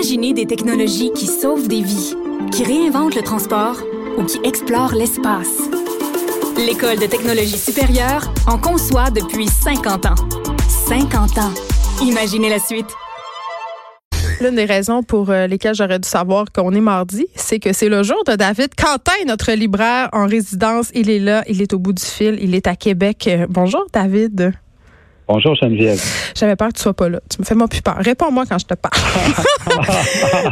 Imaginez des technologies qui sauvent des vies, qui réinventent le transport ou qui explorent l'espace. L'École de technologie supérieure en conçoit depuis 50 ans. 50 ans. Imaginez la suite. L'une des raisons pour euh, lesquelles j'aurais dû savoir qu'on est mardi, c'est que c'est le jour de David Quentin, notre libraire en résidence. Il est là, il est au bout du fil, il est à Québec. Euh, bonjour David. Bonjour Geneviève. J'avais peur que tu sois pas là. Tu me fais moi plus peur. Réponds-moi quand je te parle.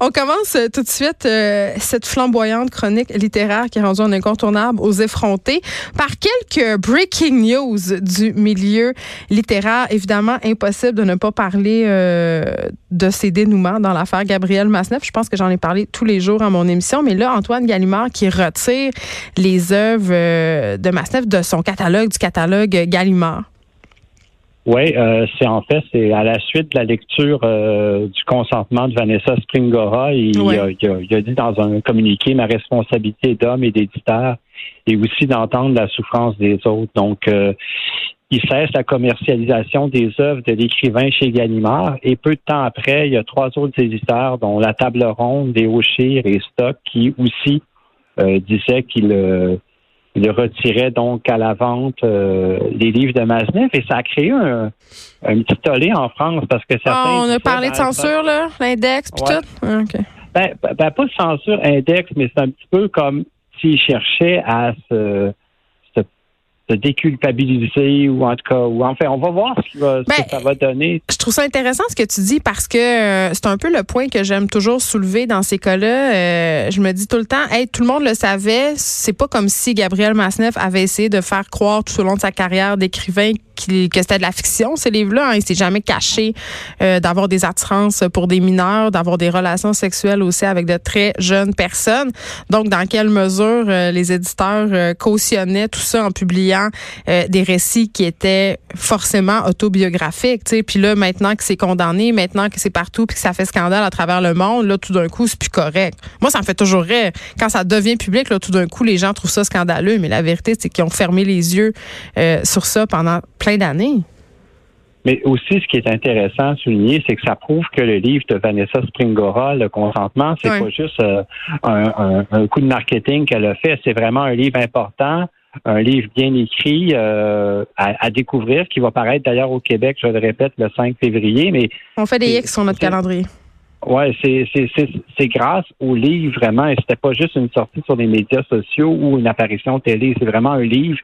On commence euh, tout de suite euh, cette flamboyante chronique littéraire qui est rendue en incontournable aux effrontés par quelques breaking news du milieu littéraire. Évidemment, impossible de ne pas parler euh, de ces dénouements dans l'affaire Gabriel Masneff. Je pense que j'en ai parlé tous les jours à mon émission. Mais là, Antoine Gallimard qui retire les œuvres de Masneff de son catalogue, du catalogue Gallimard. Oui, euh, c'est en fait, c'est à la suite de la lecture euh, du consentement de Vanessa Springora. Il, a, il, a, dit dans un communiqué ma responsabilité d'homme et d'éditeur et aussi d'entendre la souffrance des autres. Donc, euh, il cesse la commercialisation des œuvres de l'écrivain chez Gallimard et peu de temps après, il y a trois autres éditeurs, dont La Table Ronde, Des et Stock, qui aussi disaient qu'il il retirait donc à la vente euh, les livres de Maznev et ça a créé un, petit tollé en France parce que certains. Ah, on a parlé de censure, là, l'index puis tout? Ah, ben, ben, ben, pas de censure index, mais c'est un petit peu comme s'ils cherchaient à se se déculpabiliser ou en tout cas, ou enfin, on va voir ce, que ben, ça va donner. Je trouve ça intéressant ce que tu dis parce que euh, c'est un peu le point que j'aime toujours soulever dans ces cas-là. Euh, je me dis tout le temps, hey, tout le monde le savait. C'est pas comme si Gabriel Masneff avait essayé de faire croire tout au long de sa carrière d'écrivain que c'était de la fiction, ces livres-là. Hein. Il s'est jamais caché euh, d'avoir des attirances pour des mineurs, d'avoir des relations sexuelles aussi avec de très jeunes personnes. Donc, dans quelle mesure les éditeurs cautionnaient tout ça en publiant euh, des récits qui étaient forcément autobiographiques. sais. Puis là, maintenant que c'est condamné, maintenant que c'est partout, puis que ça fait scandale à travers le monde, là, tout d'un coup, c'est plus correct. Moi, ça me fait toujours rire. Quand ça devient public, là, tout d'un coup, les gens trouvent ça scandaleux. Mais la vérité, c'est qu'ils ont fermé les yeux euh, sur ça pendant plein Mais aussi, ce qui est intéressant à souligner, c'est que ça prouve que le livre de Vanessa Springora, Le consentement, c'est pas juste euh, un, coup de marketing qu'elle a fait, c'est vraiment un livre important un livre bien écrit euh, à, découvrir, qui va paraître d'ailleurs au Québec, je le répète, le 5 février. Mais on fait des X sur notre calendrier. C'est c'est grâce au livre vraiment, et c'était pas juste une sortie sur les médias sociaux ou une apparition télé, c'est vraiment un livre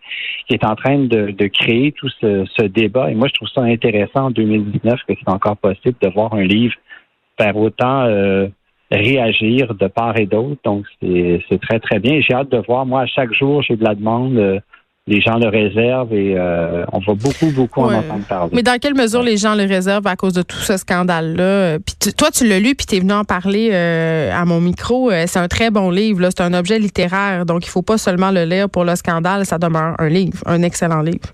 qui est en train de, de créer tout ce, ce, débat. Et moi, je trouve ça intéressant en 2019 que c'est encore possible de voir un livre faire autant euh, réagir de part et d'autre. Donc, c'est très, très bien. J'ai hâte de voir. Moi, à chaque jour, j'ai de la demande. Euh, les gens le réservent et euh, on va beaucoup, beaucoup en entendre parler. Mais dans quelle mesure les gens le réservent à cause de tout ce scandale-là? Puis toi, tu l'as lu, puis tu es venu en parler euh, à mon micro. c'est un très bon livre. C'est un objet littéraire. Donc, il faut pas seulement le lire pour le scandale. Ça demeure un livre, un excellent livre.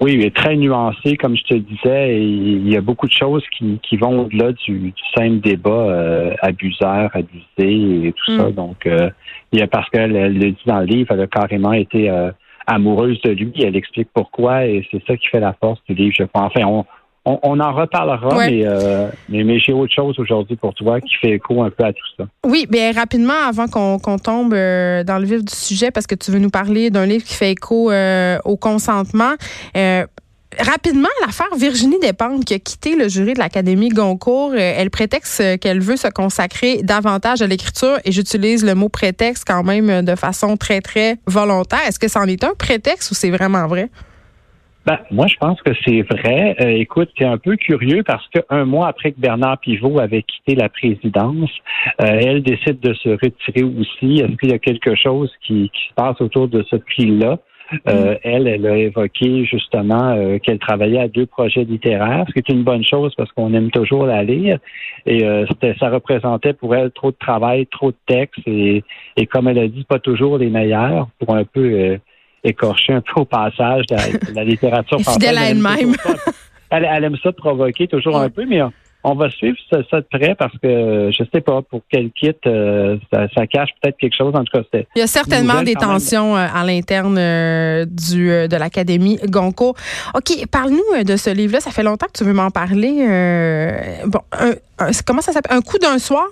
Oui, il est très nuancé, comme je te disais, et il y a beaucoup de choses qui, qui vont au-delà du, simple débat euh, abuseur, abusé et tout ça. Mm. Donc, euh, il y a parce qu'elle le dit dans le livre, elle a carrément été euh, amoureuse de lui. Elle explique pourquoi, et c'est ça qui fait la force du livre, je crois. Enfin, on, on, en reparlera, euh, mais, mais, j'ai autre chose aujourd'hui pour toi qui fait écho un peu à tout ça. Oui, bien rapidement, avant qu'on tombe euh, dans le vif du sujet, parce que tu veux nous parler d'un livre qui fait écho euh, au consentement. Rapidement, l'affaire Virginie Despentes qui a quitté le jury de l'Académie Goncourt, elle prétexte qu'elle veut se consacrer davantage à l'écriture et j'utilise le mot prétexte quand même de façon très, très volontaire. Est-ce que c'en est un prétexte ou c'est vraiment vrai? Ben, moi, je pense que c'est vrai. Euh, écoute, c'est un peu curieux parce qu'un mois après que Bernard Pivot avait quitté la présidence, euh, elle décide de se retirer aussi. Est-ce qu'il y a quelque chose qui, se passe autour de ce prix-là? Euh, elle, elle a évoqué justement qu'elle travaillait à deux projets littéraires, ce qui est une bonne chose parce qu'on aime toujours la lire. Et ça représentait pour elle trop de travail, trop de textes et, et comme elle a dit, pas toujours les meilleurs pour un peu écorcher un peu au passage de la, littérature française. Fidèle à elle-même. Elle, aime ça de provoquer toujours un peu, mais on va suivre ça, de près parce que je sais pas pour quel kit euh, ça, cache peut-être quelque chose. En tout cas, il y a certainement des tensions euh, à l'interne euh, du de l'académie Gonco. Ok, parle-nous de ce livre-là. Ça fait longtemps que tu veux m'en parler. bon, comment ça s'appelle? Un coup d'un soir?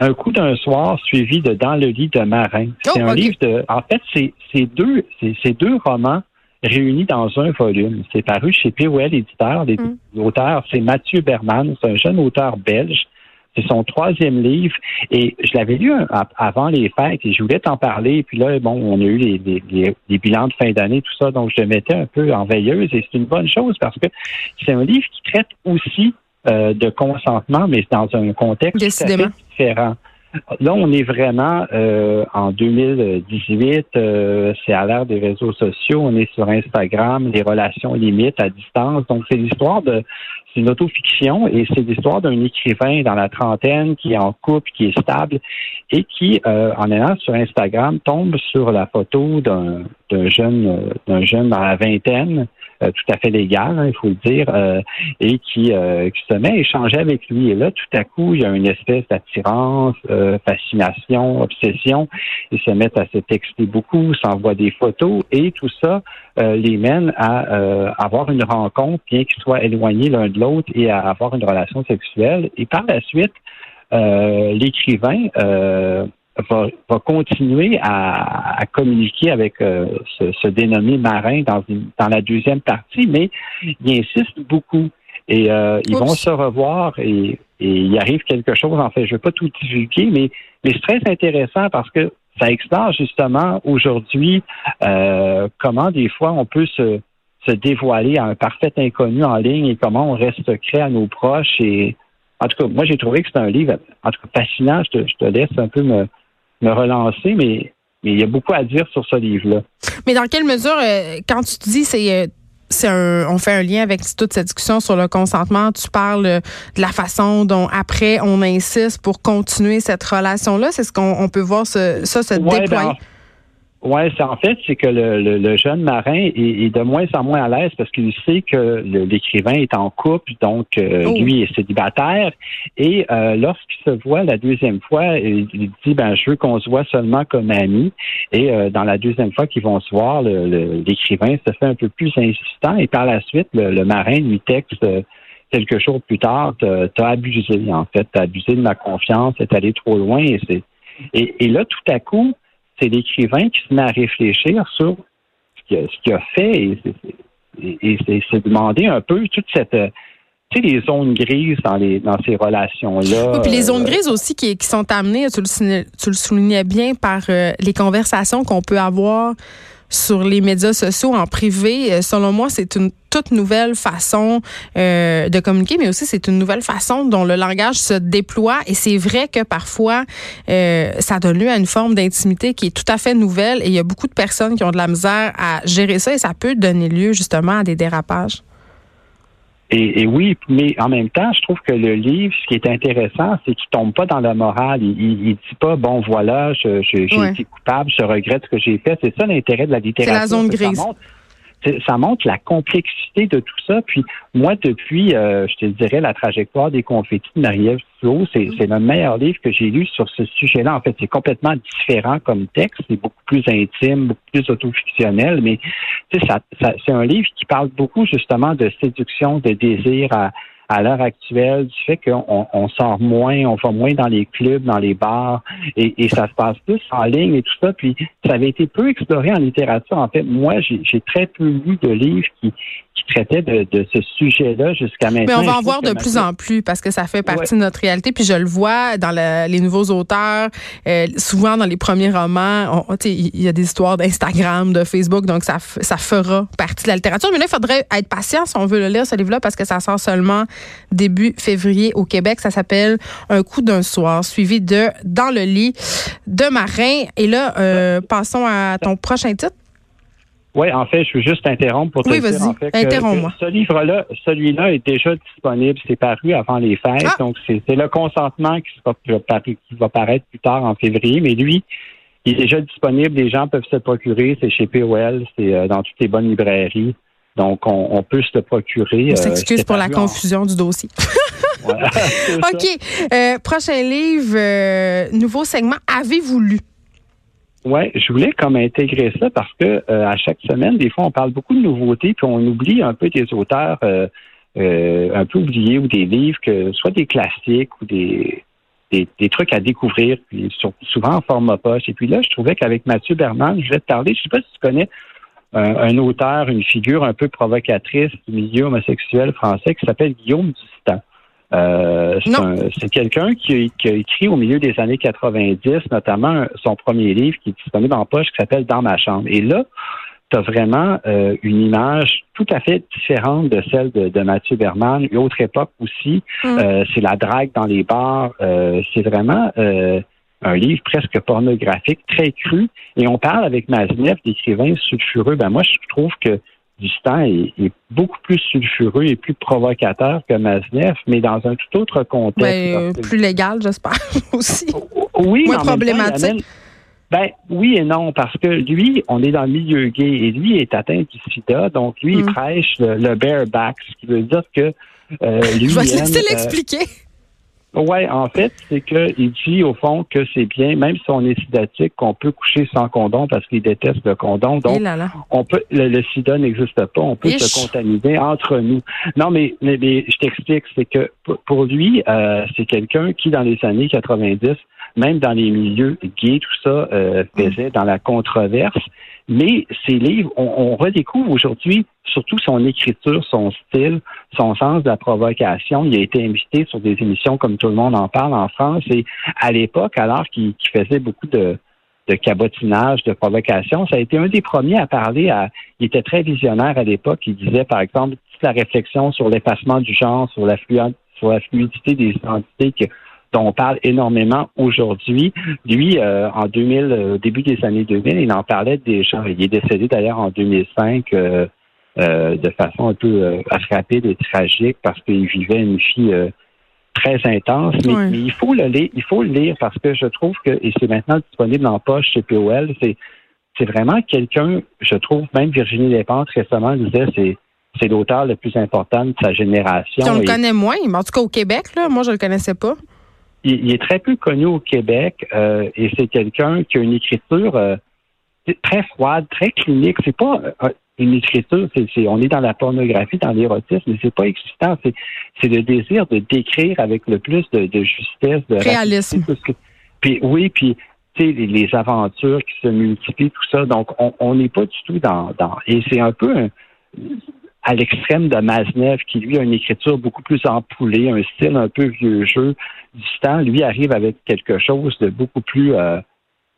Un coup d'un soir suivi de Dans le lit de marin. C'est oh, un livre de. En fait, c'est deux, c'est deux romans réunis dans un volume. C'est paru chez POL Éditeur. L'auteur, mm. c'est Mathieu Berman. C'est un jeune auteur belge. C'est son troisième livre. Et je l'avais lu avant les fêtes et je voulais t'en parler. Puis là, bon, on a eu les, bilans de fin d'année, tout ça. Donc, je le mettais un peu en veilleuse et c'est une bonne chose parce que c'est un livre qui traite aussi euh, de consentement, mais dans un contexte différent. Là, on est vraiment euh, en 2018, euh, c'est à l'ère des réseaux sociaux, on est sur Instagram, les relations limites à distance. Donc, c'est l'histoire de, c'est une autofiction et c'est l'histoire d'un écrivain dans la trentaine qui est en couple, qui est stable et qui, euh, en allant sur Instagram, tombe sur la photo d'un, d'un jeune, d'un jeune dans la vingtaine euh, tout à fait légal, hein, il faut le dire, euh, et qui, euh, qui, se met à échanger avec lui. Et là, tout à coup, il y a une espèce d'attirance, fascination, obsession. Ils se mettent à se texter beaucoup, s'envoient des photos, et tout ça les mène à avoir une rencontre, bien qu'ils soient éloignés l'un de l'autre, et à avoir une relation sexuelle. Et par la suite, l'écrivain va, va continuer à, à, communiquer avec euh, ce, ce, dénommé marin dans, une, dans la deuxième partie, mais il insiste beaucoup. Et euh, ils vont se revoir et, et, il arrive quelque chose. En fait, je ne vais pas tout divulguer, mais, mais c'est très intéressant parce que ça explore justement aujourd'hui euh, comment des fois on peut se, se dévoiler à un parfait inconnu en ligne et comment on reste secret à nos proches. Et en tout cas, moi j'ai trouvé que c'est un livre en tout cas fascinant. Je te, je te laisse un peu me, me relancer, mais, mais il y a beaucoup à dire sur ce livre-là. Mais dans quelle mesure, euh, quand tu te dis c'est euh, c'est un, on fait un lien avec toute cette discussion sur le consentement. Tu parles euh, de la façon dont après on insiste pour continuer cette relation-là. C'est ce qu'on peut voir ce, ça se ben, déployer? Oui, c'est en fait, c'est que le, jeune marin est, de moins en moins à l'aise parce qu'il sait que l'écrivain est en couple, donc euh, oh. lui est célibataire. Et euh, lorsqu'il se voit la deuxième fois, il, dit ben je veux qu'on se voit seulement comme amis. Et euh, dans la deuxième fois qu'ils vont se voir, l'écrivain se fait un peu plus insistant. Et par la suite, le, marin lui texte quelques jours plus tard, t'as abusé en fait, t'as abusé de ma confiance, t'es allé trop loin. Et, et, et là, tout à coup c'est l'écrivain qui se met à réfléchir sur ce qu'il a, fait et, c'est demander un peu toute cette tu sais, les zones grises dans, les, dans ces relations-là. Oui, puis les zones euh, grises aussi qui, qui sont amenées, tu le, tu le soulignais bien, par euh, les conversations qu'on peut avoir sur les médias sociaux en privé, euh, selon moi, c'est une toute nouvelle façon euh, de communiquer, mais aussi c'est une nouvelle façon dont le langage se déploie. Et c'est vrai que parfois, euh, ça donne lieu à une forme d'intimité qui est tout à fait nouvelle. Et il y a beaucoup de personnes qui ont de la misère à gérer ça et ça peut donner lieu justement à des dérapages. Et, oui, mais en même temps, je trouve que le livre, ce qui est intéressant, c'est qu'il tombe pas dans la morale. Il, il, dit pas bon voilà, j'ai été coupable, je regrette ce que j'ai fait. C'est ça l'intérêt de la littérature. C'est la zone grise ça montre la complexité de tout ça. Puis moi, depuis, euh, je te dirais, la trajectoire des confettis de Marie-Ève mm. c'est le meilleur livre que j'ai lu sur ce sujet-là. En fait, c'est complètement différent comme texte, c'est beaucoup plus intime, beaucoup plus autofictionnel, mais ça, ça c'est un livre qui parle beaucoup justement de séduction, de désir à à l'heure actuelle du fait qu'on on sort moins, on va moins dans les clubs, dans les bars, et, et, ça se passe plus en ligne et tout ça. Puis ça avait été peu exploré en littérature. En fait, moi, j'ai très peu lu de livres qui, qui traitaient de, de ce sujet-là jusqu'à maintenant. Mais on va en voir de plus en plus parce que ça fait partie de notre réalité. Puis je le vois dans les nouveaux auteurs, euh, souvent dans les premiers romans, il y a des histoires d'Instagram, de Facebook, donc ça, ça fera partie de la littérature. Mais là, il faudrait être patient si on veut le lire, ce livre-là, parce que ça sort seulement début février au Québec. Ça s'appelle Un coup d'un soir, suivi de Dans le lit de Marin. Et là, euh, passons à ton prochain titre. Oui, en fait, je veux juste interrompre pour te oui, dire en fait que, ce livre-là, celui-là est déjà disponible. C'est paru avant les fêtes, ah! donc c'est le consentement qui va, qui va paraître plus tard en février. Mais lui, il est déjà disponible. Les gens peuvent se procurer. C'est chez POL, c'est euh, dans toutes les bonnes librairies. Donc, on, peut se le procurer. On s'excuse pour la confusion du dossier. OK. prochain livre, nouveau segment. Avez-vous lu? Oui, je voulais comme intégrer ça parce que euh, à chaque semaine, des fois, on parle beaucoup de nouveautés, puis on oublie un peu des auteurs euh, euh, un peu oubliés ou des livres que soit des classiques ou des, des, trucs à découvrir, puis souvent en format poche. Et puis là, je trouvais qu'avec Mathieu Berman, je vais te parler, je sais pas si tu connais un, auteur, une figure un peu provocatrice du milieu homosexuel français qui s'appelle Guillaume Dustan. Euh, c'est quelqu'un qui, a écrit au milieu des années 90, notamment son premier livre qui est disponible en poche, qui s'appelle Dans ma chambre. Et là, tu as vraiment euh, une image tout à fait différente de celle de, Mathieu Berman. Une autre époque aussi, mm. euh, c'est la drague dans les bars. c'est vraiment un livre presque pornographique, très cru. Et on parle avec Maznev d'écrivains sulfureux. Ben moi, je trouve que Dustin est, est, beaucoup plus sulfureux et plus provocateur que Maznev, mais dans un tout autre contexte. Ben, plus légal, j'espère aussi. Oui, moins problématique. ben oui et non, parce que lui, on est dans le milieu gay et lui est atteint du sida, donc lui, il mm. prêche le, bareback, ce qui veut dire que euh, lui. Je vais te laisser euh, l'expliquer. Oui, en fait, c'est qu'il dit au fond que c'est bien, même si on est sidatique, qu'on peut coucher sans condom parce qu'il déteste le condom. Donc, eh on peut le, sida n'existe pas, on peut se contaminer entre nous. Non, mais, mais, je t'explique, c'est que pour lui, euh, c'est quelqu'un qui, dans les années 90, même dans les milieux gays, tout ça, euh, faisait dans la controverse. Mais ces livres, on, redécouvre aujourd'hui surtout son écriture, son style, son sens de la provocation. Il a été invité sur des émissions comme tout le monde en parle en France. Et à l'époque, alors qu'il faisait beaucoup de, de cabotinage, de provocation, ça a été un des premiers à parler à. Il était très visionnaire à l'époque. Il disait, par exemple, toute la réflexion sur l'effacement du genre, sur la, fluidité des identités que dont on parle énormément aujourd'hui. Lui, euh, en 2000, euh, début des années 2000, il en parlait déjà. Il est décédé d'ailleurs en 2005 euh, de façon un peu rapide et tragique parce qu'il vivait une vie très intense. Mais, il faut le lire, il faut le lire parce que je trouve que, et c'est maintenant disponible en poche chez POL, c'est c'est vraiment quelqu'un, je trouve, même Virginie Despentes récemment disait, c'est c'est l'auteur le plus important de sa génération. on le connaît moins, mais en tout cas au Québec, là, moi je le connaissais pas il, est très peu connu au Québec euh, et c'est quelqu'un qui a une écriture euh, très froide, très clinique. C'est pas euh, une écriture, c'est, on est dans la pornographie, dans l'érotisme, mais c'est pas excitant. C'est, le désir de décrire avec le plus de, justesse, de réalisme. puis oui, puis les, les aventures qui se multiplient, tout ça. Donc, on n'est pas du tout dans, dans et c'est un peu un, à l'extrême de Maznev, qui lui a une écriture beaucoup plus empoulée, un style un peu vieux jeu du temps, lui arrive avec quelque chose de beaucoup plus euh,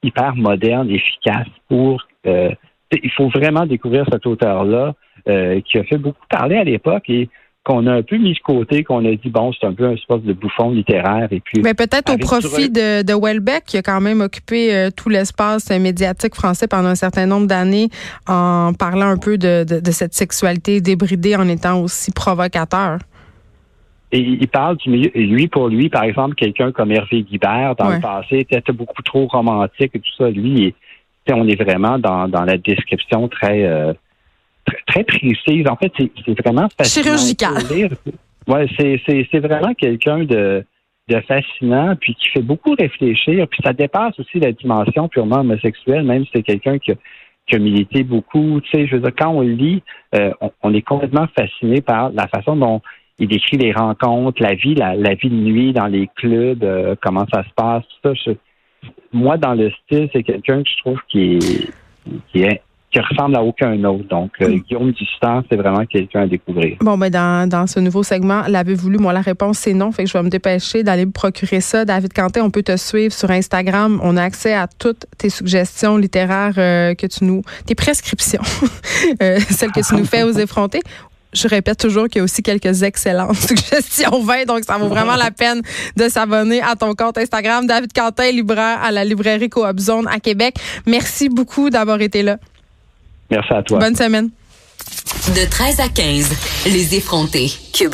hyper moderne, efficace pour. Euh, il faut vraiment découvrir cet auteur-là euh, qui a fait beaucoup parler à l'époque et qu'on a un peu mis de côté, qu'on a dit bon, c'est un peu un espèce de bouffon littéraire et puis. Mais peut-être au profit de, de Welbeck qui a quand même occupé euh, tout l'espace médiatique français pendant un certain nombre d'années en parlant un peu de, de, cette sexualité débridée en étant aussi provocateur. Et il parle du milieu. Et lui, pour lui, par exemple, quelqu'un comme Hervé Guibert, dans le passé, était beaucoup trop romantique et tout ça. Lui, on est vraiment dans, dans la description très euh, très, précise. En fait, c'est vraiment fascinant. Chirurgical. Ouais, c'est vraiment quelqu'un de, de fascinant, puis qui fait beaucoup réfléchir, puis ça dépasse aussi la dimension purement homosexuelle, même si c'est quelqu'un qui, qui, a milité beaucoup. Tu sais, je veux dire, quand on lit, euh, on, est complètement fasciné par la façon dont il décrit les rencontres, la vie, la, vie de nuit dans les clubs, euh, comment ça se passe, tout ça. Moi, dans le style, c'est quelqu'un que je trouve qui est, qui est qui ressemble à aucun autre. Donc, euh, mm. Guillaume Distance, c'est vraiment quelqu'un à découvrir. Bon, ben dans, dans ce nouveau segment, l'avez voulu? Moi, la réponse, c'est non. Fait que je vais me dépêcher d'aller me procurer ça. David Quentin, on peut te suivre sur Instagram. On a accès à toutes tes suggestions littéraires euh, que tu nous... tes prescriptions, euh, celles que tu nous fais aux effrontés je répète toujours qu'il y a aussi quelques excellentes suggestions 20, donc ça vaut vraiment la peine de s'abonner à ton compte Instagram. David Quentin, libraire à la librairie Coop Zone à Québec. Merci beaucoup d'avoir été là. Merci à toi. Bonne semaine. De 13 à 15, les effrontés. Cube